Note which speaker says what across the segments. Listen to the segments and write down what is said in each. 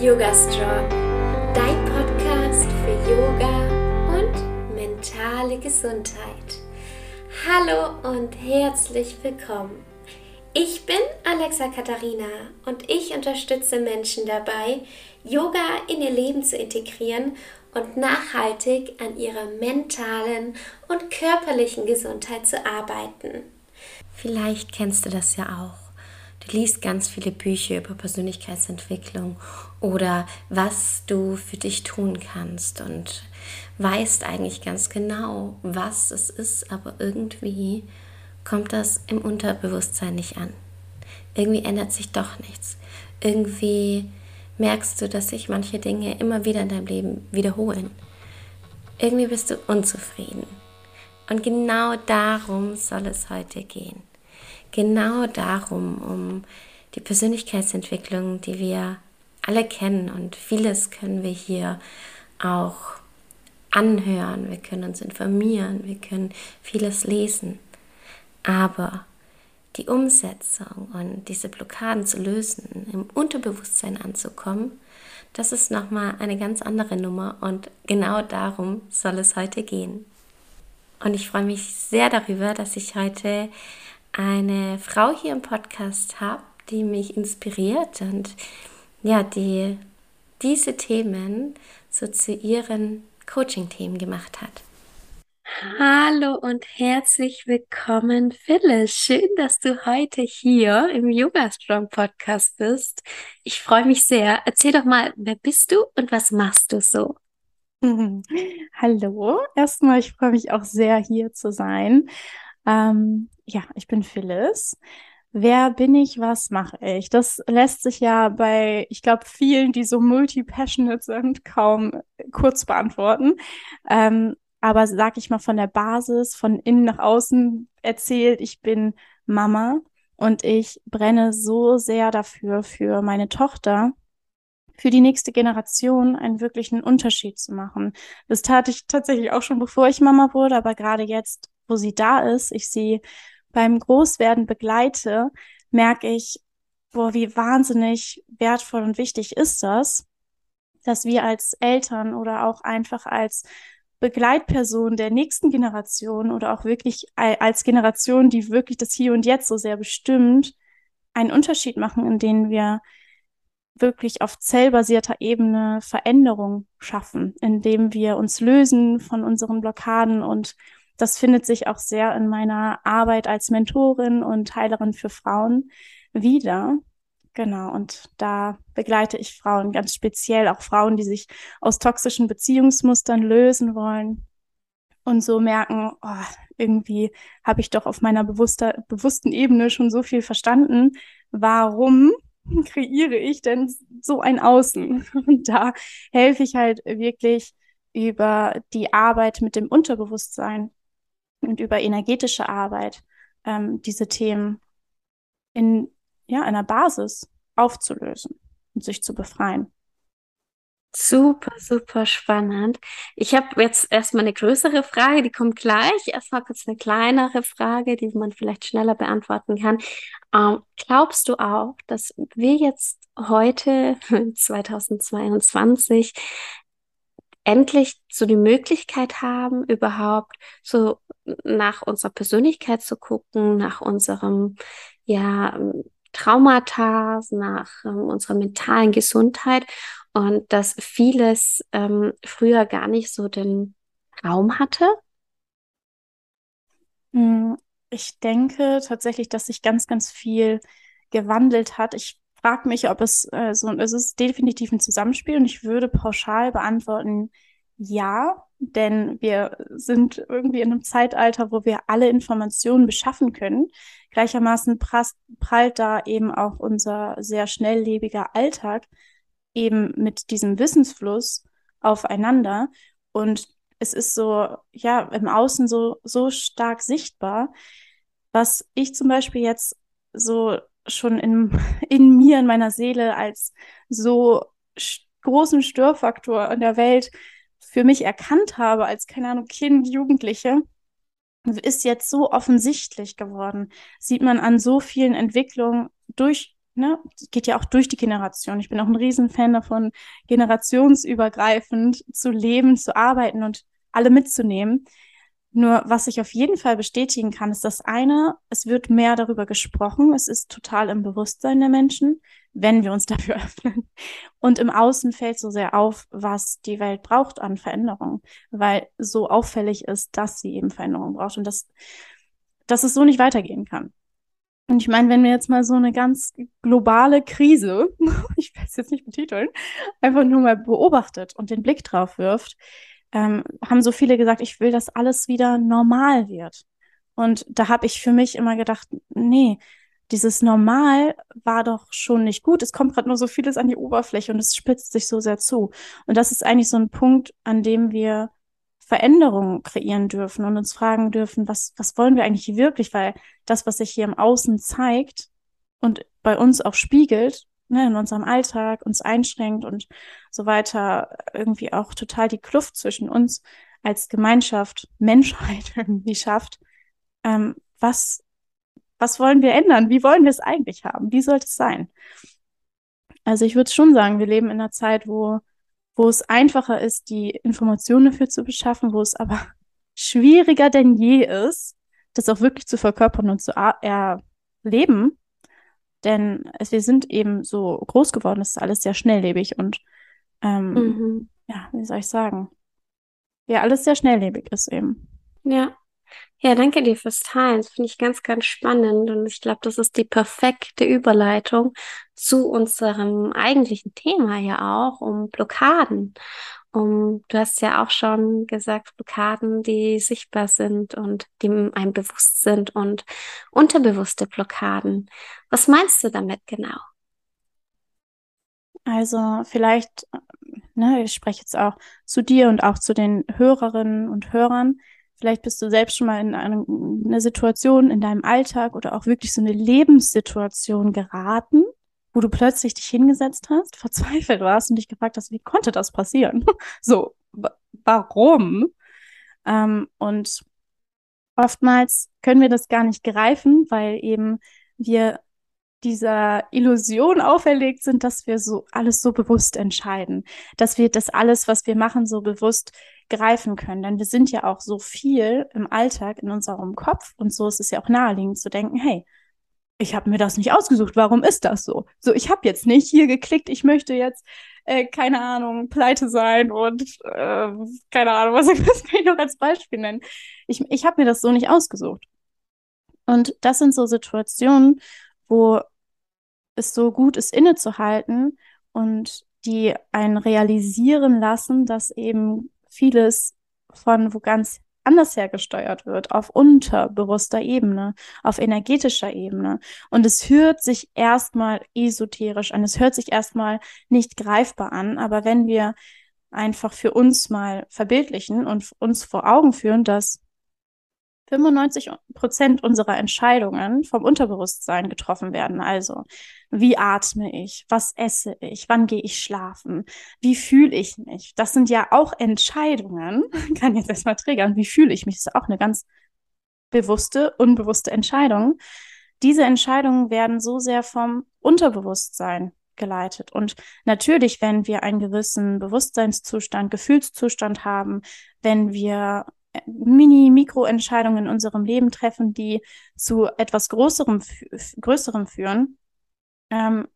Speaker 1: Yoga Strong, dein Podcast für Yoga und mentale Gesundheit. Hallo und herzlich willkommen. Ich bin Alexa Katharina und ich unterstütze Menschen dabei, Yoga in ihr Leben zu integrieren und nachhaltig an ihrer mentalen und körperlichen Gesundheit zu arbeiten. Vielleicht kennst du das ja auch. Liest ganz viele Bücher über Persönlichkeitsentwicklung oder was du für dich tun kannst und weißt eigentlich ganz genau, was es ist, aber irgendwie kommt das im Unterbewusstsein nicht an. Irgendwie ändert sich doch nichts. Irgendwie merkst du, dass sich manche Dinge immer wieder in deinem Leben wiederholen. Irgendwie bist du unzufrieden. Und genau darum soll es heute gehen genau darum, um die Persönlichkeitsentwicklung, die wir alle kennen und vieles können wir hier auch anhören, wir können uns informieren, wir können vieles lesen. Aber die Umsetzung und diese Blockaden zu lösen, im Unterbewusstsein anzukommen, das ist nochmal eine ganz andere Nummer und genau darum soll es heute gehen. Und ich freue mich sehr darüber, dass ich heute eine Frau hier im Podcast habe, die mich inspiriert und ja, die diese Themen so zu ihren Coaching-Themen gemacht hat. Hallo und herzlich willkommen, Phyllis. Schön, dass du heute hier im Yoga Strong Podcast bist. Ich freue mich sehr. Erzähl doch mal, wer bist du und was machst du so?
Speaker 2: Hallo, erstmal, ich freue mich auch sehr, hier zu sein. Ähm, ja, ich bin Phyllis. Wer bin ich, was mache ich? Das lässt sich ja bei, ich glaube, vielen, die so multi-passionate sind, kaum kurz beantworten. Ähm, aber sag ich mal von der Basis, von innen nach außen erzählt, ich bin Mama und ich brenne so sehr dafür, für meine Tochter, für die nächste Generation einen wirklichen Unterschied zu machen. Das tat ich tatsächlich auch schon, bevor ich Mama wurde, aber gerade jetzt, wo sie da ist, ich sie beim Großwerden begleite, merke ich, boah, wie wahnsinnig wertvoll und wichtig ist das, dass wir als Eltern oder auch einfach als Begleitperson der nächsten Generation oder auch wirklich als Generation, die wirklich das Hier und Jetzt so sehr bestimmt, einen Unterschied machen, in denen wir wirklich auf zellbasierter Ebene Veränderung schaffen, indem wir uns lösen von unseren Blockaden und das findet sich auch sehr in meiner Arbeit als Mentorin und Heilerin für Frauen wieder. Genau, und da begleite ich Frauen ganz speziell, auch Frauen, die sich aus toxischen Beziehungsmustern lösen wollen und so merken, oh, irgendwie habe ich doch auf meiner bewusster, bewussten Ebene schon so viel verstanden. Warum kreiere ich denn so ein Außen? Und da helfe ich halt wirklich über die Arbeit mit dem Unterbewusstsein und über energetische Arbeit ähm, diese Themen in ja, einer Basis aufzulösen und sich zu befreien.
Speaker 1: Super, super spannend. Ich habe jetzt erstmal eine größere Frage, die kommt gleich. Erstmal kurz eine kleinere Frage, die man vielleicht schneller beantworten kann. Ähm, glaubst du auch, dass wir jetzt heute, 2022, endlich so die Möglichkeit haben, überhaupt so nach unserer Persönlichkeit zu gucken, nach unserem, ja, Traumata, nach ähm, unserer mentalen Gesundheit und dass vieles ähm, früher gar nicht so den Raum hatte?
Speaker 2: Hm, ich denke tatsächlich, dass sich ganz, ganz viel gewandelt hat. Ich frage mich, ob es äh, so, es ist definitiv ein Zusammenspiel und ich würde pauschal beantworten, ja, denn wir sind irgendwie in einem Zeitalter, wo wir alle Informationen beschaffen können. Gleichermaßen prallt da eben auch unser sehr schnelllebiger Alltag eben mit diesem Wissensfluss aufeinander und es ist so, ja, im Außen so, so stark sichtbar, was ich zum Beispiel jetzt so schon in, in mir, in meiner Seele als so großen Störfaktor in der Welt für mich erkannt habe, als, keine Ahnung, Kind, Jugendliche, ist jetzt so offensichtlich geworden. Sieht man an so vielen Entwicklungen durch ne, geht ja auch durch die Generation. Ich bin auch ein Riesenfan davon, generationsübergreifend zu leben, zu arbeiten und alle mitzunehmen. Nur was ich auf jeden Fall bestätigen kann, ist das eine, es wird mehr darüber gesprochen, es ist total im Bewusstsein der Menschen, wenn wir uns dafür öffnen. Und im Außen fällt so sehr auf, was die Welt braucht an Veränderung, weil so auffällig ist, dass sie eben Veränderung braucht und dass, dass es so nicht weitergehen kann. Und ich meine, wenn wir jetzt mal so eine ganz globale Krise, ich es jetzt nicht betiteln, einfach nur mal beobachtet und den Blick drauf wirft, ähm, haben so viele gesagt, ich will, dass alles wieder normal wird. Und da habe ich für mich immer gedacht, nee, dieses Normal war doch schon nicht gut. Es kommt gerade nur so vieles an die Oberfläche und es spitzt sich so sehr zu. Und das ist eigentlich so ein Punkt, an dem wir Veränderungen kreieren dürfen und uns fragen dürfen, was, was wollen wir eigentlich wirklich? Weil das, was sich hier im Außen zeigt und bei uns auch spiegelt, ne, in unserem Alltag uns einschränkt und so weiter, irgendwie auch total die Kluft zwischen uns als Gemeinschaft, Menschheit irgendwie schafft. Ähm, was, was wollen wir ändern? Wie wollen wir es eigentlich haben? Wie sollte es sein? Also ich würde schon sagen, wir leben in einer Zeit, wo, wo es einfacher ist, die Informationen dafür zu beschaffen, wo es aber schwieriger denn je ist, das auch wirklich zu verkörpern und zu erleben. Denn es, wir sind eben so groß geworden, es ist alles sehr schnelllebig und ähm, mhm. ja, wie soll ich sagen? Ja, alles sehr schnelllebig ist eben.
Speaker 1: Ja. Ja, danke dir fürs Teilen. Das finde ich ganz, ganz spannend. Und ich glaube, das ist die perfekte Überleitung zu unserem eigentlichen Thema ja auch, um Blockaden. Um, du hast ja auch schon gesagt, Blockaden, die sichtbar sind und die einem bewusst sind und unterbewusste Blockaden. Was meinst du damit genau?
Speaker 2: Also vielleicht, ne, ich spreche jetzt auch zu dir und auch zu den Hörerinnen und Hörern. Vielleicht bist du selbst schon mal in eine, eine Situation in deinem Alltag oder auch wirklich so eine Lebenssituation geraten, wo du plötzlich dich hingesetzt hast, verzweifelt warst und dich gefragt hast, wie konnte das passieren? so, warum? Ähm, und oftmals können wir das gar nicht greifen, weil eben wir dieser Illusion auferlegt sind, dass wir so alles so bewusst entscheiden, dass wir das alles, was wir machen, so bewusst greifen können. Denn wir sind ja auch so viel im Alltag in unserem Kopf und so ist es ja auch naheliegend zu denken, hey, ich habe mir das nicht ausgesucht, warum ist das so? So, ich habe jetzt nicht hier geklickt, ich möchte jetzt, äh, keine Ahnung, pleite sein und äh, keine Ahnung, was, was kann ich noch als Beispiel nennen. Ich, ich habe mir das so nicht ausgesucht. Und das sind so Situationen, wo es so gut ist, innezuhalten und die einen realisieren lassen, dass eben vieles von wo ganz anders hergesteuert wird, auf unterbewusster Ebene, auf energetischer Ebene. Und es hört sich erstmal esoterisch an, es hört sich erstmal nicht greifbar an, aber wenn wir einfach für uns mal verbildlichen und uns vor Augen führen, dass 95 Prozent unserer Entscheidungen vom Unterbewusstsein getroffen werden. Also, wie atme ich? Was esse ich? Wann gehe ich schlafen? Wie fühle ich mich? Das sind ja auch Entscheidungen. Kann jetzt erstmal triggern. Wie fühle ich mich? Das ist auch eine ganz bewusste, unbewusste Entscheidung. Diese Entscheidungen werden so sehr vom Unterbewusstsein geleitet. Und natürlich, wenn wir einen gewissen Bewusstseinszustand, Gefühlszustand haben, wenn wir Mini-Mikro-Entscheidungen in unserem Leben treffen, die zu etwas Größerem, Größerem führen, ähm,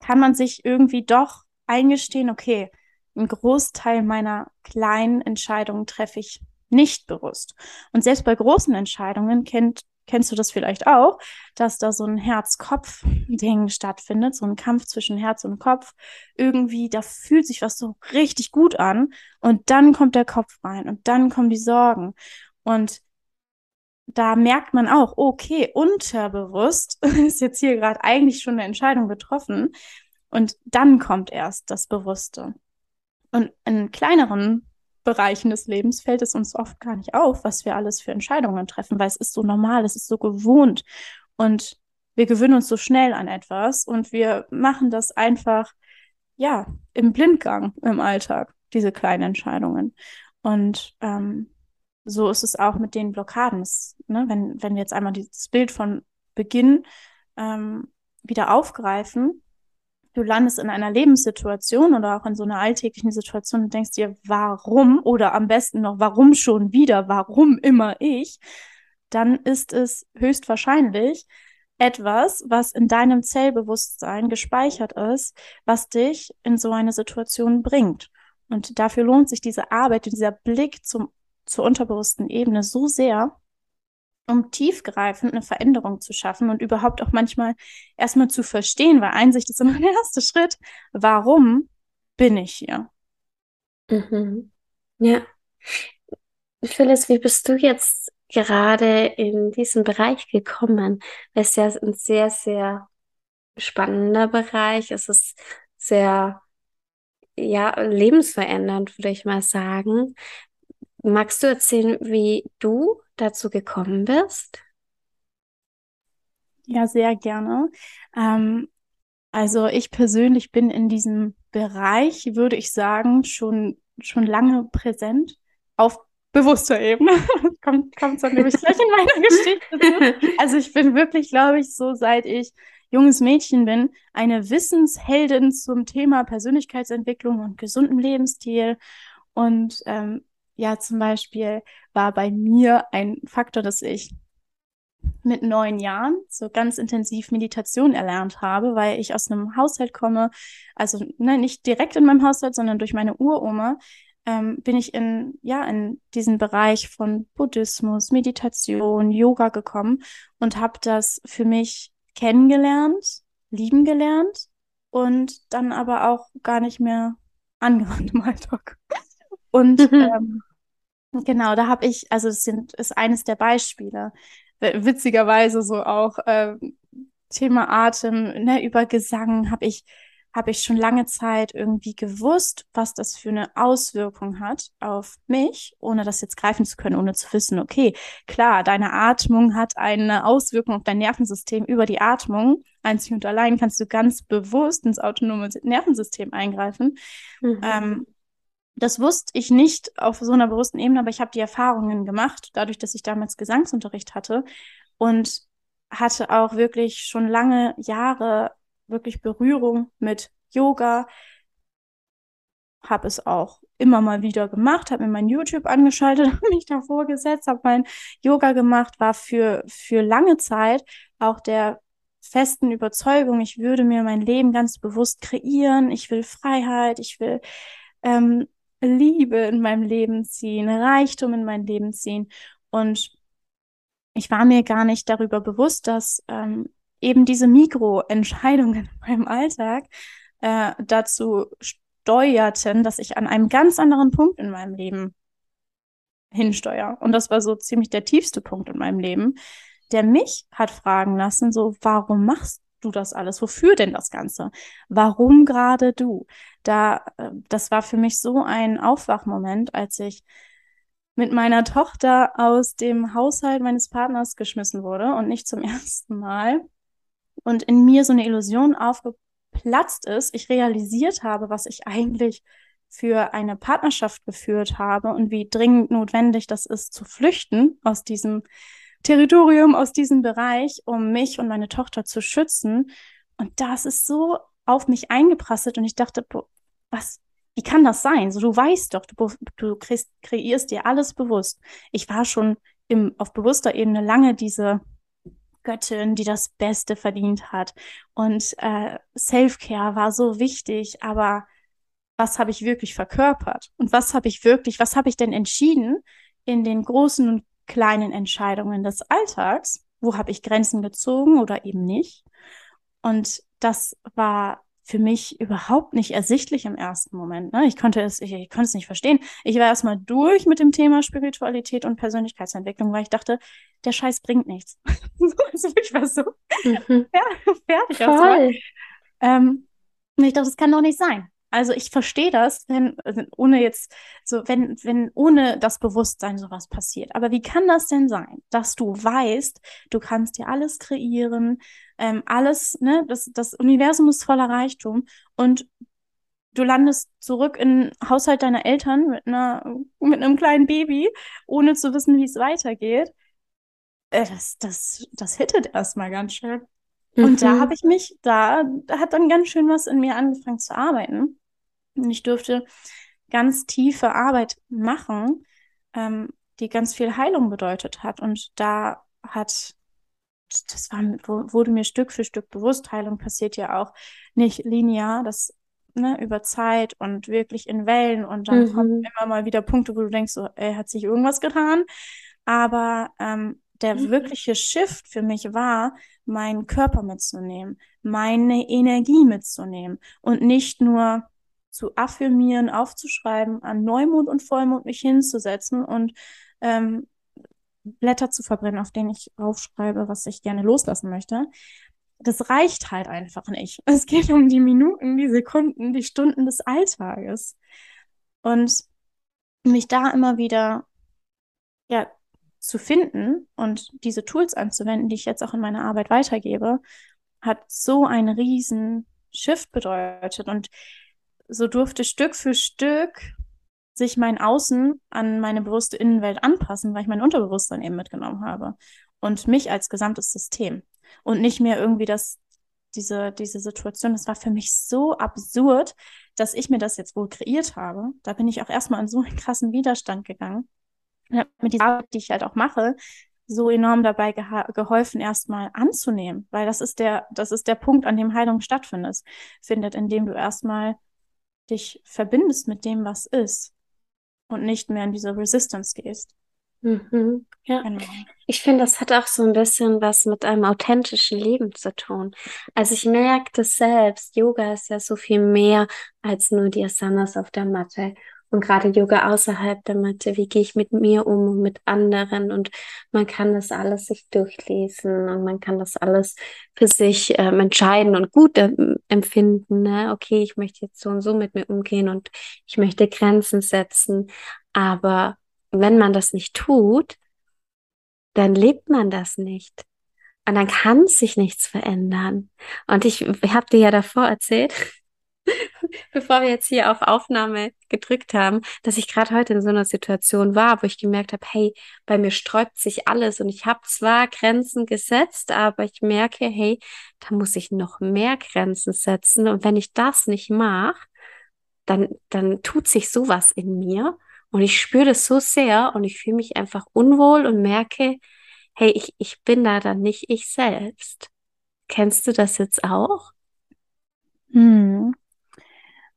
Speaker 2: kann man sich irgendwie doch eingestehen, okay, ein Großteil meiner kleinen Entscheidungen treffe ich nicht bewusst. Und selbst bei großen Entscheidungen kennt kennst du das vielleicht auch, dass da so ein Herz-Kopf-Ding stattfindet, so ein Kampf zwischen Herz und Kopf. Irgendwie, da fühlt sich was so richtig gut an und dann kommt der Kopf rein und dann kommen die Sorgen. Und da merkt man auch, okay, unterbewusst ist jetzt hier gerade eigentlich schon eine Entscheidung getroffen und dann kommt erst das Bewusste. Und in kleineren Bereichen des Lebens fällt es uns oft gar nicht auf, was wir alles für Entscheidungen treffen, weil es ist so normal, es ist so gewohnt und wir gewöhnen uns so schnell an etwas und wir machen das einfach, ja, im Blindgang im Alltag, diese kleinen Entscheidungen. Und ähm, so ist es auch mit den Blockaden. Das, ne, wenn, wenn wir jetzt einmal dieses Bild von Beginn ähm, wieder aufgreifen. Du landest in einer Lebenssituation oder auch in so einer alltäglichen Situation und denkst dir, warum oder am besten noch, warum schon wieder, warum immer ich, dann ist es höchstwahrscheinlich etwas, was in deinem Zellbewusstsein gespeichert ist, was dich in so eine Situation bringt. Und dafür lohnt sich diese Arbeit, dieser Blick zum, zur unterbewussten Ebene so sehr, um tiefgreifend eine Veränderung zu schaffen und überhaupt auch manchmal erstmal zu verstehen, weil Einsicht ist immer der erste Schritt. Warum bin ich hier?
Speaker 1: Mhm. Ja. Phyllis, wie bist du jetzt gerade in diesen Bereich gekommen? Es ist ja ein sehr, sehr spannender Bereich. Es ist sehr, ja, lebensverändernd, würde ich mal sagen. Magst du erzählen, wie du dazu gekommen bist?
Speaker 2: Ja, sehr gerne. Ähm, also ich persönlich bin in diesem Bereich, würde ich sagen, schon, schon lange präsent auf bewusster Ebene. kommt, kommt dann nämlich gleich in meiner Geschichte. Also ich bin wirklich, glaube ich, so seit ich junges Mädchen bin, eine Wissensheldin zum Thema Persönlichkeitsentwicklung und gesundem Lebensstil. Und ähm, ja, zum Beispiel war bei mir ein Faktor, dass ich mit neun Jahren so ganz intensiv Meditation erlernt habe, weil ich aus einem Haushalt komme, also ne, nicht direkt in meinem Haushalt, sondern durch meine Uroma, ähm, bin ich in, ja, in diesen Bereich von Buddhismus, Meditation, Yoga gekommen und habe das für mich kennengelernt, lieben gelernt und dann aber auch gar nicht mehr angewandt im Alltag. Und mhm. ähm, genau, da habe ich, also es sind, ist eines der Beispiele, witzigerweise so auch äh, Thema Atem, ne, über Gesang habe ich habe ich schon lange Zeit irgendwie gewusst, was das für eine Auswirkung hat auf mich, ohne das jetzt greifen zu können, ohne zu wissen, okay, klar, deine Atmung hat eine Auswirkung auf dein Nervensystem über die Atmung. Einzig und allein kannst du ganz bewusst ins autonome Nervensystem eingreifen. Mhm. Ähm, das wusste ich nicht auf so einer bewussten Ebene, aber ich habe die Erfahrungen gemacht, dadurch, dass ich damals Gesangsunterricht hatte und hatte auch wirklich schon lange Jahre wirklich Berührung mit Yoga. Habe es auch immer mal wieder gemacht, habe mir mein YouTube angeschaltet, habe mich davor gesetzt, habe mein Yoga gemacht, war für, für lange Zeit auch der festen Überzeugung, ich würde mir mein Leben ganz bewusst kreieren, ich will Freiheit, ich will ähm, Liebe in meinem Leben ziehen, Reichtum in mein Leben ziehen. Und ich war mir gar nicht darüber bewusst, dass ähm, eben diese Mikroentscheidungen in meinem Alltag äh, dazu steuerten, dass ich an einem ganz anderen Punkt in meinem Leben hinsteuere. Und das war so ziemlich der tiefste Punkt in meinem Leben, der mich hat fragen lassen, so, warum machst du das alles? Wofür denn das Ganze? Warum gerade du? Da, äh, das war für mich so ein Aufwachmoment, als ich mit meiner Tochter aus dem Haushalt meines Partners geschmissen wurde und nicht zum ersten Mal und in mir so eine Illusion aufgeplatzt ist, ich realisiert habe, was ich eigentlich für eine Partnerschaft geführt habe und wie dringend notwendig das ist, zu flüchten aus diesem Territorium, aus diesem Bereich, um mich und meine Tochter zu schützen. Und das ist so auf mich eingeprasselt und ich dachte, was, wie kann das sein? So, du weißt doch, du, du kreierst dir alles bewusst. Ich war schon im, auf bewusster Ebene lange diese Göttin, die das Beste verdient hat. Und äh, Self-Care war so wichtig, aber was habe ich wirklich verkörpert? Und was habe ich wirklich, was habe ich denn entschieden in den großen und kleinen Entscheidungen des Alltags? Wo habe ich Grenzen gezogen oder eben nicht? Und das war für mich überhaupt nicht ersichtlich im ersten Moment. Ne? Ich konnte es, ich, ich konnte es nicht verstehen. Ich war erstmal durch mit dem Thema Spiritualität und Persönlichkeitsentwicklung, weil ich dachte, der Scheiß bringt nichts. also ich war so mhm. ja, fertig. Voll. Ähm, und ich dachte, das kann doch nicht sein. Also ich verstehe das, wenn, also ohne jetzt, so, wenn, wenn ohne das Bewusstsein sowas passiert. Aber wie kann das denn sein, dass du weißt, du kannst dir alles kreieren, ähm, alles, ne, das, das Universum ist voller Reichtum und du landest zurück in Haushalt deiner Eltern mit einer, mit einem kleinen Baby, ohne zu wissen, wie es weitergeht. Äh, das, das, das hittet erstmal ganz schön. Und mhm. da habe ich mich, da, da hat dann ganz schön was in mir angefangen zu arbeiten. Und ich durfte ganz tiefe Arbeit machen, ähm, die ganz viel Heilung bedeutet hat. Und da hat, das war, wurde mir Stück für Stück bewusst, Heilung passiert ja auch nicht linear, das ne, über Zeit und wirklich in Wellen und dann mhm. kommen immer mal wieder Punkte, wo du denkst, so, ey, hat sich irgendwas getan. Aber ähm, der mhm. wirkliche Shift für mich war, meinen Körper mitzunehmen, meine Energie mitzunehmen und nicht nur zu affirmieren, aufzuschreiben, an Neumond und Vollmond mich hinzusetzen und ähm, Blätter zu verbrennen, auf denen ich aufschreibe, was ich gerne loslassen möchte. Das reicht halt einfach nicht. Es geht um die Minuten, die Sekunden, die Stunden des Alltages. Und mich da immer wieder ja, zu finden und diese Tools anzuwenden, die ich jetzt auch in meiner Arbeit weitergebe, hat so einen riesen Shift bedeutet. Und so durfte Stück für Stück sich mein Außen an meine bewusste Innenwelt anpassen, weil ich mein Unterbewusstsein eben mitgenommen habe und mich als gesamtes System und nicht mehr irgendwie das diese diese Situation, das war für mich so absurd, dass ich mir das jetzt wohl kreiert habe. Da bin ich auch erstmal in so einen krassen Widerstand gegangen und habe mir die Arbeit, die ich halt auch mache, so enorm dabei geholfen, erstmal anzunehmen, weil das ist der, das ist der Punkt, an dem Heilung stattfindet, findet, indem du erstmal dich verbindest mit dem, was ist und nicht mehr in diese Resistance gehst.
Speaker 1: Mhm, ja. Genau. Ich finde, das hat auch so ein bisschen was mit einem authentischen Leben zu tun. Also ich merke das selbst. Yoga ist ja so viel mehr als nur die Asanas auf der Matte. Und gerade Yoga außerhalb der Matte, wie gehe ich mit mir um und mit anderen? Und man kann das alles sich durchlesen und man kann das alles für sich ähm, entscheiden und gut ähm, empfinden. Ne? Okay, ich möchte jetzt so und so mit mir umgehen und ich möchte Grenzen setzen. Aber wenn man das nicht tut, dann lebt man das nicht. Und dann kann sich nichts verändern. Und ich, ich habe dir ja davor erzählt, bevor wir jetzt hier auf Aufnahme gedrückt haben, dass ich gerade heute in so einer Situation war, wo ich gemerkt habe, hey, bei mir sträubt sich alles und ich habe zwar Grenzen gesetzt, aber ich merke, hey, da muss ich noch mehr Grenzen setzen und wenn ich das nicht mache, dann dann tut sich sowas in mir und ich spüre das so sehr und ich fühle mich einfach unwohl und merke, hey, ich ich bin da dann nicht ich selbst. Kennst du das jetzt auch?
Speaker 2: Hm.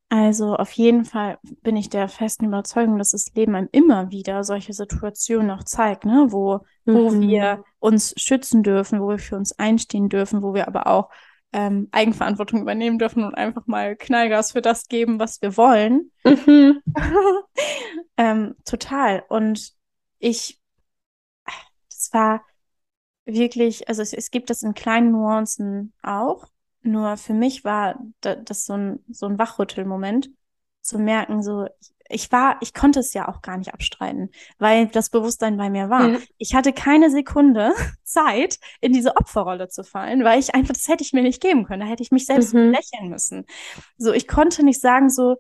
Speaker 2: Also auf jeden Fall bin ich der festen Überzeugung, dass das Leben einem immer wieder solche Situationen auch zeigt, ne? wo, wo mhm. wir uns schützen dürfen, wo wir für uns einstehen dürfen, wo wir aber auch ähm, Eigenverantwortung übernehmen dürfen und einfach mal Knallgas für das geben, was wir wollen. Mhm. ähm, total. Und ich, das war wirklich, also es, es gibt das in kleinen Nuancen auch. Nur für mich war das so ein, so ein Wachrüttelmoment, zu merken, so, ich war, ich konnte es ja auch gar nicht abstreiten, weil das Bewusstsein bei mir war. Mhm. Ich hatte keine Sekunde Zeit, in diese Opferrolle zu fallen, weil ich einfach, das hätte ich mir nicht geben können. Da hätte ich mich selbst mhm. lächeln müssen. So, ich konnte nicht sagen, so,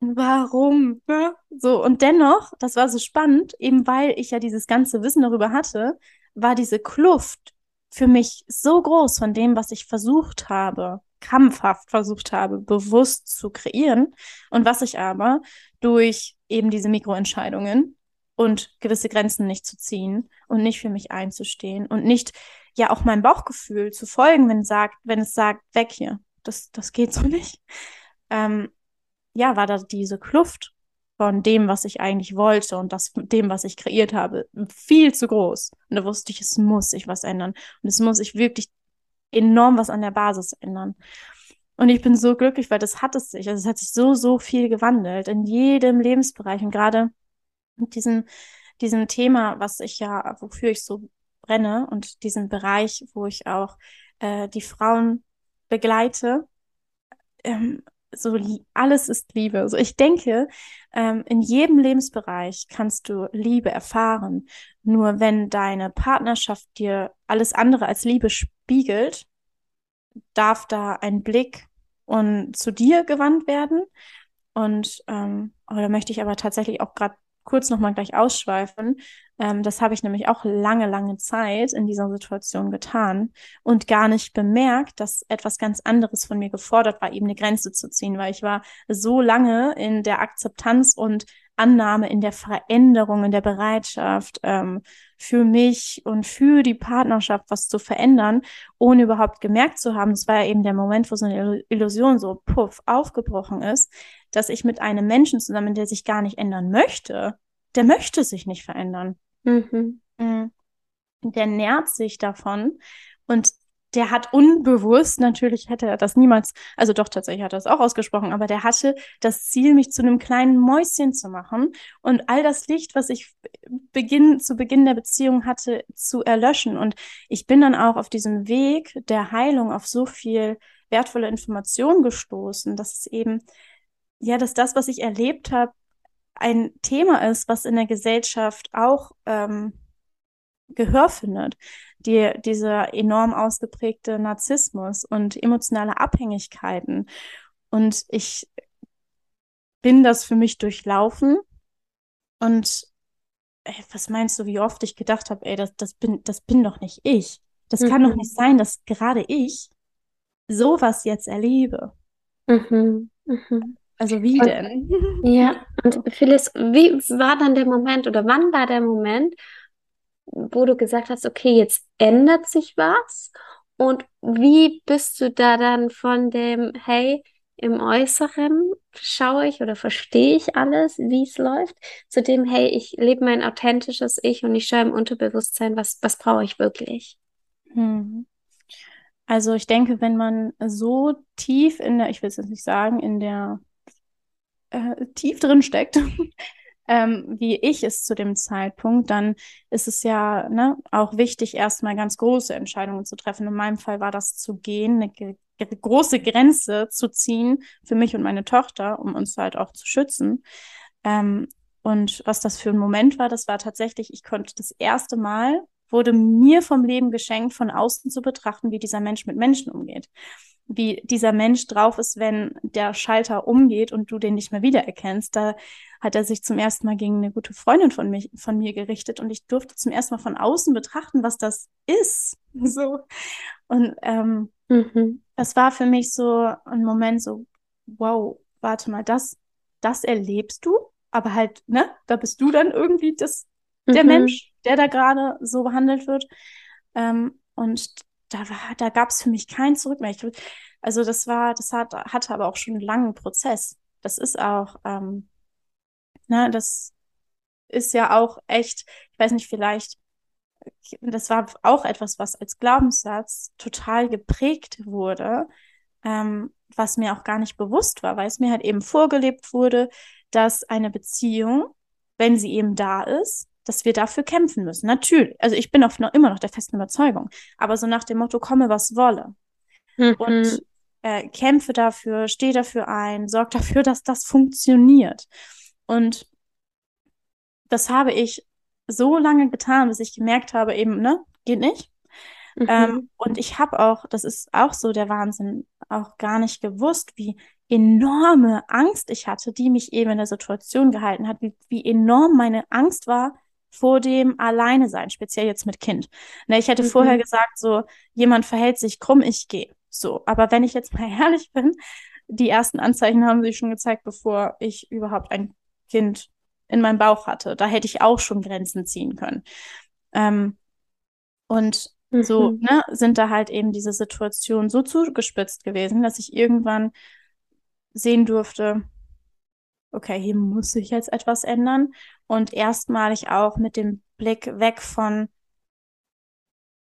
Speaker 2: warum? Ne? So, und dennoch, das war so spannend, eben weil ich ja dieses ganze Wissen darüber hatte, war diese Kluft für mich so groß von dem, was ich versucht habe, krampfhaft versucht habe, bewusst zu kreieren und was ich aber durch eben diese Mikroentscheidungen und gewisse Grenzen nicht zu ziehen und nicht für mich einzustehen und nicht ja auch meinem Bauchgefühl zu folgen, wenn es sagt, wenn es sagt, weg hier, das, das geht so nicht. Ähm, ja, war da diese Kluft von dem, was ich eigentlich wollte und das dem, was ich kreiert habe, viel zu groß. Und da wusste ich, es muss sich was ändern. Und es muss sich wirklich enorm was an der Basis ändern. Und ich bin so glücklich, weil das hat es sich. Also es hat sich so, so viel gewandelt in jedem Lebensbereich. Und gerade mit diesem, diesem Thema, was ich ja, wofür ich so brenne und diesem Bereich, wo ich auch äh, die Frauen begleite, ähm, so alles ist Liebe. Also ich denke, ähm, in jedem Lebensbereich kannst du Liebe erfahren. Nur wenn deine Partnerschaft dir alles andere als Liebe spiegelt, darf da ein Blick und zu dir gewandt werden. Und ähm, oh, da möchte ich aber tatsächlich auch gerade kurz nochmal gleich ausschweifen. Ähm, das habe ich nämlich auch lange, lange Zeit in dieser Situation getan und gar nicht bemerkt, dass etwas ganz anderes von mir gefordert war, eben eine Grenze zu ziehen, weil ich war so lange in der Akzeptanz und Annahme, in der Veränderung, in der Bereitschaft ähm, für mich und für die Partnerschaft was zu verändern, ohne überhaupt gemerkt zu haben. Das war ja eben der Moment, wo so eine Illusion so puff aufgebrochen ist, dass ich mit einem Menschen zusammen, der sich gar nicht ändern möchte, der möchte sich nicht verändern. Mhm. mhm. Der nährt sich davon und der hat unbewusst, natürlich hätte er das niemals, also doch tatsächlich hat er das auch ausgesprochen, aber der hatte das Ziel, mich zu einem kleinen Mäuschen zu machen und all das Licht, was ich beginn, zu Beginn der Beziehung hatte, zu erlöschen. Und ich bin dann auch auf diesem Weg der Heilung auf so viel wertvolle Informationen gestoßen, dass es eben, ja, dass das, was ich erlebt habe, ein Thema ist, was in der Gesellschaft auch ähm, Gehör findet. Die, dieser enorm ausgeprägte Narzissmus und emotionale Abhängigkeiten. Und ich bin das für mich durchlaufen. Und ey, was meinst du, wie oft ich gedacht habe, ey, das, das, bin, das bin doch nicht ich. Das mhm. kann doch mhm. nicht sein, dass gerade ich sowas jetzt erlebe. Mhm. Mhm. Also wie
Speaker 1: und,
Speaker 2: denn?
Speaker 1: Ja, und Phyllis, wie war dann der Moment oder wann war der Moment, wo du gesagt hast, okay, jetzt ändert sich was? Und wie bist du da dann von dem, hey, im Äußeren schaue ich oder verstehe ich alles, wie es läuft, zu dem, hey, ich lebe mein authentisches Ich und ich schaue im Unterbewusstsein, was, was brauche ich wirklich? Hm.
Speaker 2: Also ich denke, wenn man so tief in der, ich will es jetzt nicht sagen, in der äh, tief drin steckt, ähm, wie ich es zu dem Zeitpunkt, dann ist es ja ne, auch wichtig, erstmal ganz große Entscheidungen zu treffen. In meinem Fall war das zu gehen, eine große Grenze zu ziehen für mich und meine Tochter, um uns halt auch zu schützen. Ähm, und was das für ein Moment war, das war tatsächlich, ich konnte das erste Mal, wurde mir vom Leben geschenkt, von außen zu betrachten, wie dieser Mensch mit Menschen umgeht wie dieser Mensch drauf ist, wenn der Schalter umgeht und du den nicht mehr wiedererkennst. Da hat er sich zum ersten Mal gegen eine gute Freundin von, mich, von mir gerichtet und ich durfte zum ersten Mal von außen betrachten, was das ist. So. Und ähm, mhm. das war für mich so ein Moment so, wow, warte mal, das, das erlebst du, aber halt, ne, da bist du dann irgendwie das, der mhm. Mensch, der da gerade so behandelt wird. Ähm, und da war, da gab es für mich kein Zurück mehr. Ich, also das war, das hat, hatte aber auch schon einen langen Prozess. Das ist auch, ähm, ne, das ist ja auch echt, ich weiß nicht, vielleicht, das war auch etwas, was als Glaubenssatz total geprägt wurde, ähm, was mir auch gar nicht bewusst war, weil es mir halt eben vorgelebt wurde, dass eine Beziehung, wenn sie eben da ist, dass wir dafür kämpfen müssen. Natürlich. Also ich bin auch noch, immer noch der festen Überzeugung. Aber so nach dem Motto, komme was wolle. Mhm. Und äh, kämpfe dafür, stehe dafür ein, sorge dafür, dass das funktioniert. Und das habe ich so lange getan, bis ich gemerkt habe, eben, ne, geht nicht. Mhm. Ähm, und ich habe auch, das ist auch so der Wahnsinn, auch gar nicht gewusst, wie enorme Angst ich hatte, die mich eben in der Situation gehalten hat, wie, wie enorm meine Angst war, vor dem Alleine sein, speziell jetzt mit Kind. Ne, ich hätte mhm. vorher gesagt, so, jemand verhält sich krumm, ich gehe. So, aber wenn ich jetzt mal ehrlich bin, die ersten Anzeichen haben sich schon gezeigt, bevor ich überhaupt ein Kind in meinem Bauch hatte. Da hätte ich auch schon Grenzen ziehen können. Ähm, und mhm. so ne, sind da halt eben diese Situationen so zugespitzt gewesen, dass ich irgendwann sehen durfte, okay, hier muss sich jetzt etwas ändern. Und erstmalig auch mit dem Blick weg von,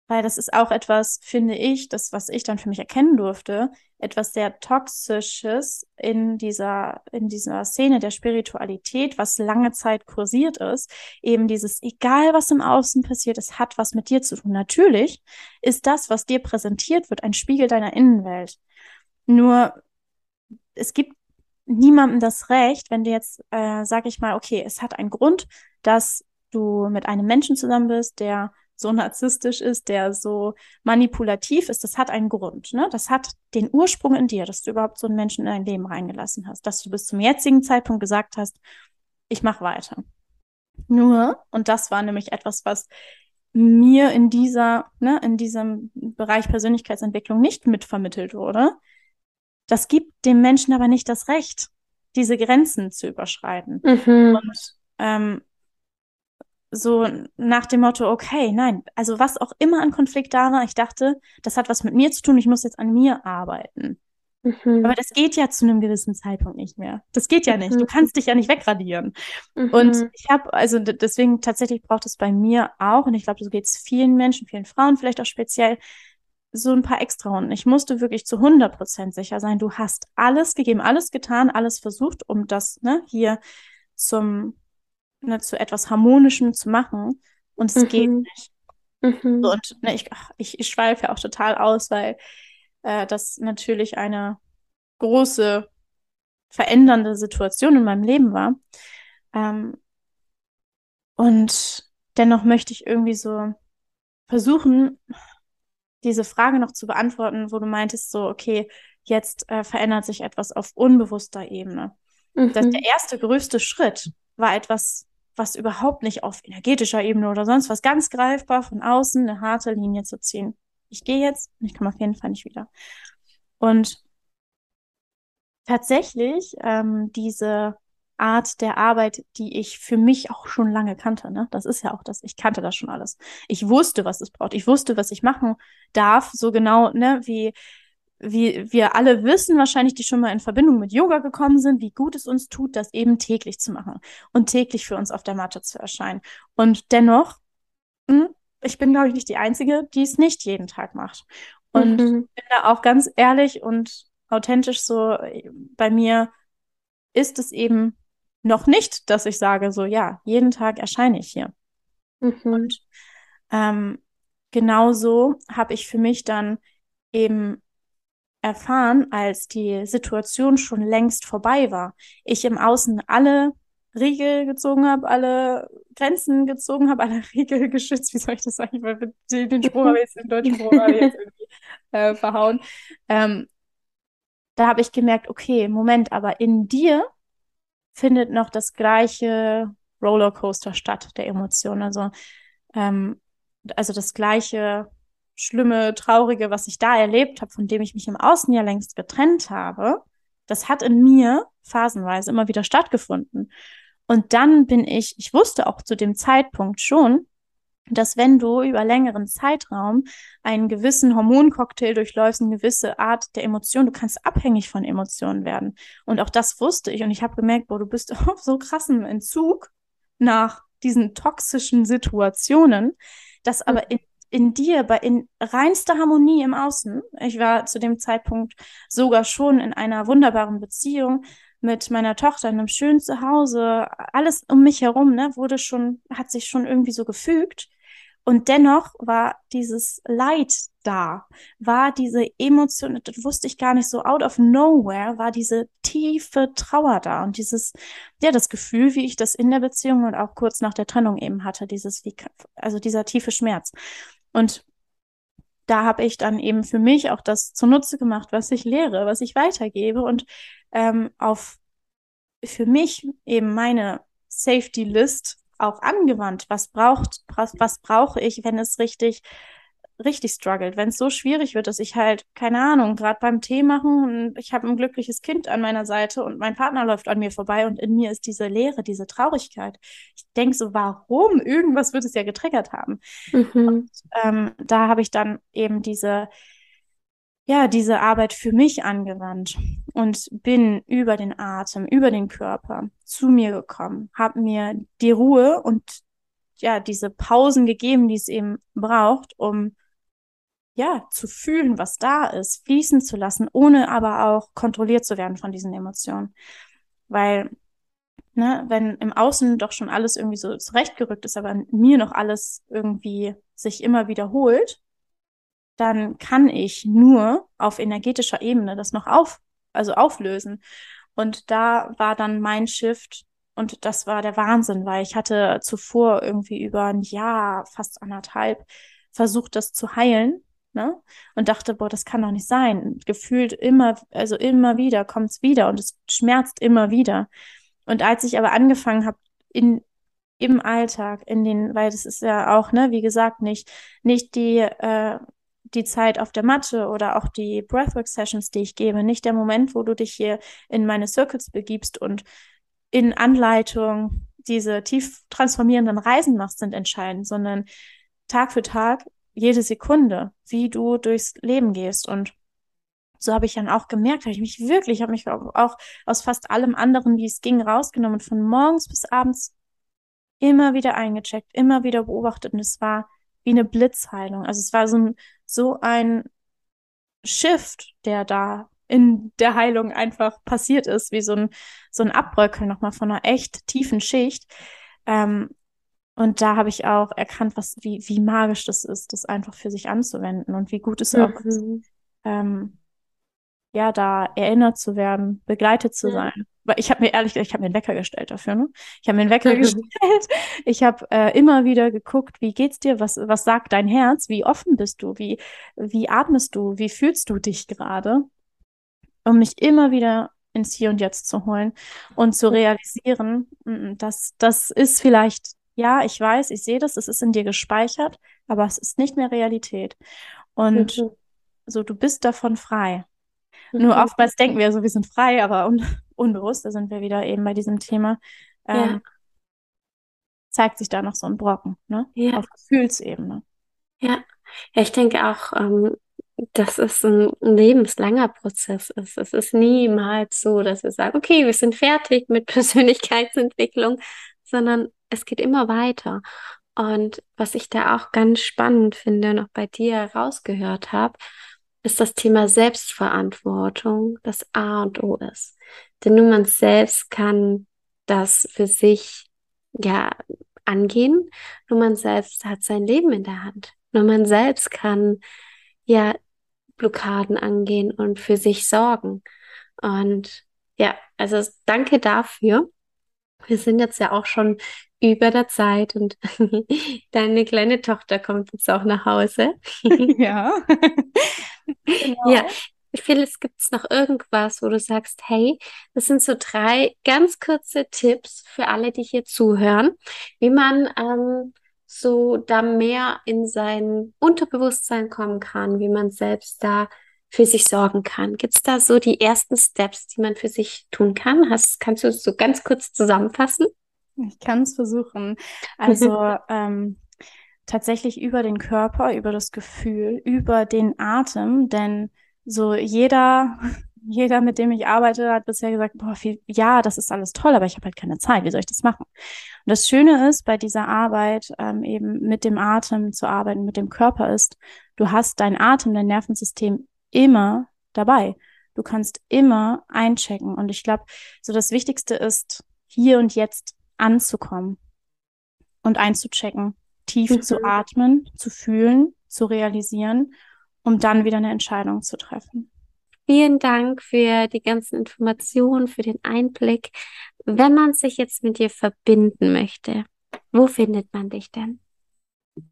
Speaker 2: weil das ist auch etwas, finde ich, das, was ich dann für mich erkennen durfte, etwas sehr Toxisches in dieser, in dieser Szene der Spiritualität, was lange Zeit kursiert ist. Eben dieses, egal was im Außen passiert, es hat was mit dir zu tun. Natürlich ist das, was dir präsentiert wird, ein Spiegel deiner Innenwelt. Nur es gibt niemandem das Recht, wenn du jetzt, äh, sag ich mal, okay, es hat einen Grund, dass du mit einem Menschen zusammen bist, der so narzisstisch ist, der so manipulativ ist, das hat einen Grund. Ne? Das hat den Ursprung in dir, dass du überhaupt so einen Menschen in dein Leben reingelassen hast, dass du bis zum jetzigen Zeitpunkt gesagt hast, ich mache weiter. Nur, und das war nämlich etwas, was mir in dieser, ne, in diesem Bereich Persönlichkeitsentwicklung nicht mitvermittelt wurde, das gibt dem Menschen aber nicht das Recht, diese Grenzen zu überschreiten. Mhm. Und ähm, so nach dem Motto, okay, nein, also was auch immer an Konflikt da war, ich dachte, das hat was mit mir zu tun, ich muss jetzt an mir arbeiten. Mhm. Aber das geht ja zu einem gewissen Zeitpunkt nicht mehr. Das geht ja nicht. Du mhm. kannst dich ja nicht wegradieren. Mhm. Und ich habe, also deswegen tatsächlich braucht es bei mir auch, und ich glaube, so geht es vielen Menschen, vielen Frauen vielleicht auch speziell, so ein paar extra Runden. Ich musste wirklich zu 100 Prozent sicher sein, du hast alles gegeben, alles getan, alles versucht, um das ne, hier zum, ne, zu etwas Harmonischem zu machen. Und es mhm. geht nicht. Mhm. So, und ne, ich, ach, ich, ich schweife ja auch total aus, weil äh, das natürlich eine große verändernde Situation in meinem Leben war. Ähm, und dennoch möchte ich irgendwie so versuchen, diese Frage noch zu beantworten, wo du meintest, so, okay, jetzt äh, verändert sich etwas auf unbewusster Ebene. Mhm. Das, der erste größte Schritt war etwas, was überhaupt nicht auf energetischer Ebene oder sonst was ganz greifbar von außen eine harte Linie zu ziehen ich gehe jetzt und ich komme auf jeden Fall nicht wieder. Und tatsächlich ähm, diese Art der Arbeit, die ich für mich auch schon lange kannte. Ne? Das ist ja auch das. Ich kannte das schon alles. Ich wusste, was es braucht. Ich wusste, was ich machen darf. So genau, ne, wie, wie wir alle wissen, wahrscheinlich, die schon mal in Verbindung mit Yoga gekommen sind, wie gut es uns tut, das eben täglich zu machen und täglich für uns auf der Matte zu erscheinen. Und dennoch mh, hm, ich bin, glaube ich, nicht die Einzige, die es nicht jeden Tag macht. Und mhm. bin da auch ganz ehrlich und authentisch so, bei mir ist es eben noch nicht, dass ich sage, so ja, jeden Tag erscheine ich hier. Mhm. Und ähm, genauso habe ich für mich dann eben erfahren, als die Situation schon längst vorbei war. Ich im Außen alle Riegel gezogen habe, alle Grenzen gezogen habe, alle Riegel geschützt. Wie soll ich das sagen? Weil den Spruch habe ich jetzt im deutschen Spruch jetzt irgendwie äh, verhauen. Ähm, da habe ich gemerkt, okay, Moment, aber in dir findet noch das gleiche Rollercoaster statt der Emotionen. Also, ähm, also das gleiche schlimme, traurige, was ich da erlebt habe, von dem ich mich im Außen ja längst getrennt habe, das hat in mir phasenweise immer wieder stattgefunden. Und dann bin ich, ich wusste auch zu dem Zeitpunkt schon, dass wenn du über längeren Zeitraum einen gewissen Hormoncocktail durchläufst, eine gewisse Art der Emotion, du kannst abhängig von Emotionen werden. Und auch das wusste ich. Und ich habe gemerkt, boah, du bist auf so krassem Entzug nach diesen toxischen Situationen, dass aber mhm. in, in dir, bei in reinster Harmonie im Außen, ich war zu dem Zeitpunkt sogar schon in einer wunderbaren Beziehung, mit meiner Tochter in einem schönen Zuhause, alles um mich herum, ne, wurde schon, hat sich schon irgendwie so gefügt. Und dennoch war dieses Leid da, war diese Emotion, das wusste ich gar nicht so out of nowhere, war diese tiefe Trauer da und dieses, ja, das Gefühl, wie ich das in der Beziehung und auch kurz nach der Trennung eben hatte, dieses, wie, also dieser tiefe Schmerz. Und da habe ich dann eben für mich auch das zunutze gemacht, was ich lehre, was ich weitergebe und ähm, auf für mich eben meine Safety List auch angewandt. Was braucht, was, was brauche ich, wenn es richtig richtig struggelt, wenn es so schwierig wird, dass ich halt, keine Ahnung, gerade beim Tee machen und ich habe ein glückliches Kind an meiner Seite und mein Partner läuft an mir vorbei und in mir ist diese Leere, diese Traurigkeit. Ich denke so, warum? Irgendwas wird es ja getriggert haben. Mhm. Und ähm, da habe ich dann eben diese, ja, diese Arbeit für mich angewandt und bin über den Atem, über den Körper zu mir gekommen, habe mir die Ruhe und ja, diese Pausen gegeben, die es eben braucht, um ja, zu fühlen, was da ist, fließen zu lassen, ohne aber auch kontrolliert zu werden von diesen Emotionen. Weil, ne, wenn im Außen doch schon alles irgendwie so zurechtgerückt ist, aber in mir noch alles irgendwie sich immer wiederholt, dann kann ich nur auf energetischer Ebene das noch auf, also auflösen. Und da war dann mein Shift und das war der Wahnsinn, weil ich hatte zuvor irgendwie über ein Jahr, fast anderthalb, versucht, das zu heilen. Ne? Und dachte, boah, das kann doch nicht sein. Gefühlt immer, also immer wieder kommt es wieder und es schmerzt immer wieder. Und als ich aber angefangen habe, in im Alltag, in den, weil das ist ja auch, ne, wie gesagt, nicht, nicht die, äh, die Zeit auf der Matte oder auch die Breathwork-Sessions, die ich gebe, nicht der Moment, wo du dich hier in meine Circles begibst und in Anleitung diese tief transformierenden Reisen machst, sind entscheidend, sondern Tag für Tag, jede Sekunde, wie du durchs Leben gehst. Und so habe ich dann auch gemerkt, habe ich mich wirklich, habe mich auch aus fast allem anderen, wie es ging, rausgenommen, von morgens bis abends immer wieder eingecheckt, immer wieder beobachtet. Und es war wie eine Blitzheilung. Also es war so ein, so ein Shift, der da in der Heilung einfach passiert ist, wie so ein, so ein Abbröckeln nochmal von einer echt tiefen Schicht. Ähm, und da habe ich auch erkannt, was, wie, wie magisch das ist, das einfach für sich anzuwenden und wie gut es mhm. auch ist, ähm, ja, da erinnert zu werden, begleitet zu sein. Weil ich habe mir ehrlich gesagt, ich habe mir einen Wecker gestellt dafür, ne? Ich habe mir einen Wecker gestellt. Ich habe äh, immer wieder geguckt, wie geht's dir? Was, was sagt dein Herz? Wie offen bist du? Wie, wie atmest du? Wie fühlst du dich gerade? um mich immer wieder ins Hier und Jetzt zu holen und zu realisieren, dass das ist vielleicht, ja, ich weiß, ich sehe das, es ist in dir gespeichert, aber es ist nicht mehr Realität. Und mhm. so, du bist davon frei. Mhm. Nur oftmals denken wir so, wir sind frei, aber un unbewusst, da sind wir wieder eben bei diesem Thema, ähm, ja. zeigt sich da noch so ein Brocken, ne? Ja. Auf Gefühlsebene.
Speaker 1: Ja. Ja, ich denke auch, ähm, dass es ein lebenslanger Prozess ist. Es ist niemals so, dass wir sagen, okay, wir sind fertig mit Persönlichkeitsentwicklung, sondern es geht immer weiter. Und was ich da auch ganz spannend finde, noch bei dir herausgehört habe, ist das Thema Selbstverantwortung, das A und O ist. Denn nur man selbst kann das für sich ja angehen, nur man selbst hat sein Leben in der Hand. Nur man selbst kann ja Blockaden angehen und für sich sorgen. Und ja, also danke dafür. Wir sind jetzt ja auch schon über der Zeit und deine kleine Tochter kommt jetzt auch nach Hause.
Speaker 2: ja.
Speaker 1: genau. Ja, Phyllis, gibt es noch irgendwas, wo du sagst, hey, das sind so drei ganz kurze Tipps für alle, die hier zuhören, wie man ähm, so da mehr in sein Unterbewusstsein kommen kann, wie man selbst da für sich sorgen kann. Gibt es da so die ersten Steps, die man für sich tun kann? Hast, kannst du es so ganz kurz zusammenfassen?
Speaker 2: Ich kann es versuchen. Also ähm, tatsächlich über den Körper, über das Gefühl, über den Atem, denn so jeder jeder, mit dem ich arbeite, hat bisher gesagt, boah, viel, ja, das ist alles toll, aber ich habe halt keine Zeit. Wie soll ich das machen? Und das Schöne ist bei dieser Arbeit, ähm, eben mit dem Atem zu arbeiten, mit dem Körper ist, du hast dein Atem, dein Nervensystem immer dabei. Du kannst immer einchecken. Und ich glaube, so das Wichtigste ist, hier und jetzt anzukommen und einzuchecken, tief mhm. zu atmen, zu fühlen, zu realisieren, um dann wieder eine Entscheidung zu treffen.
Speaker 1: Vielen Dank für die ganzen Informationen, für den Einblick. Wenn man sich jetzt mit dir verbinden möchte, wo findet man dich denn?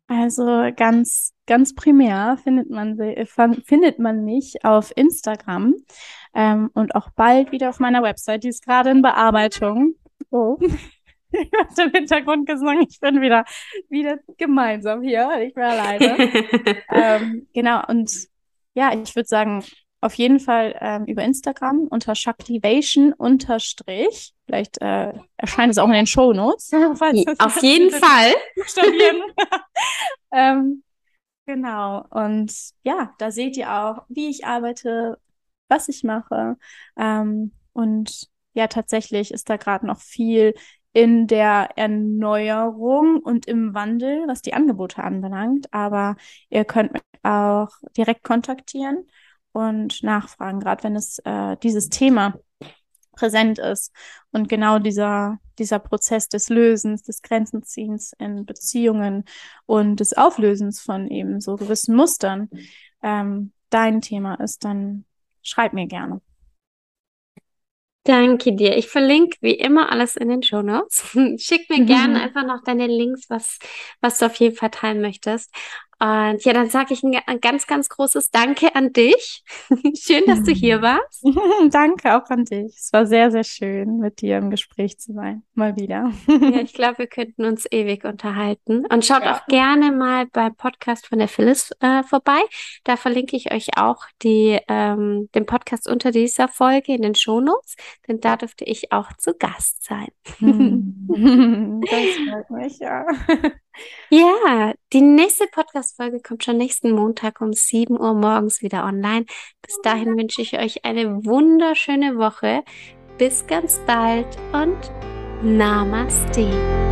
Speaker 2: Also ganz, ganz primär findet man, findet man mich auf Instagram ähm, und auch bald wieder auf meiner Website. Die ist gerade in Bearbeitung. Oh. Ich habe im Hintergrund gesungen, ich bin wieder, wieder gemeinsam hier, ich bin alleine. ähm, genau, und ja, ich würde sagen, auf jeden Fall ähm, über Instagram unter Shaktivation unterstrich. Vielleicht äh, erscheint es auch in den Show Notes.
Speaker 1: Auf jeden Fall.
Speaker 2: ähm, genau. Und ja, da seht ihr auch, wie ich arbeite, was ich mache. Ähm, und ja, tatsächlich ist da gerade noch viel in der Erneuerung und im Wandel, was die Angebote anbelangt. Aber ihr könnt mich auch direkt kontaktieren und nachfragen, gerade wenn es äh, dieses Thema präsent ist und genau dieser, dieser Prozess des Lösens, des Grenzenziehens in Beziehungen und des Auflösens von eben so gewissen Mustern ähm, dein Thema ist, dann schreib mir gerne.
Speaker 1: Danke dir. Ich verlinke wie immer alles in den Show Notes. Schick mir mhm. gerne einfach noch deine Links, was, was du auf jeden Fall teilen möchtest. Und ja, dann sage ich ein, ein, ganz, ganz großes Danke an dich. schön, dass du hier warst.
Speaker 2: Danke auch an dich. Es war sehr, sehr schön, mit dir im Gespräch zu sein. Mal wieder.
Speaker 1: ja, ich glaube, wir könnten uns ewig unterhalten. Und schaut ja. auch gerne mal beim Podcast von der Phyllis äh, vorbei. Da verlinke ich euch auch die, ähm, den Podcast unter dieser Folge in den Shownotes, denn da dürfte ich auch zu Gast sein.
Speaker 2: Hm. das freut mich, ja.
Speaker 1: Ja, die nächste Podcast-Folge kommt schon nächsten Montag um 7 Uhr morgens wieder online. Bis dahin wünsche ich euch eine wunderschöne Woche. Bis ganz bald und Namaste.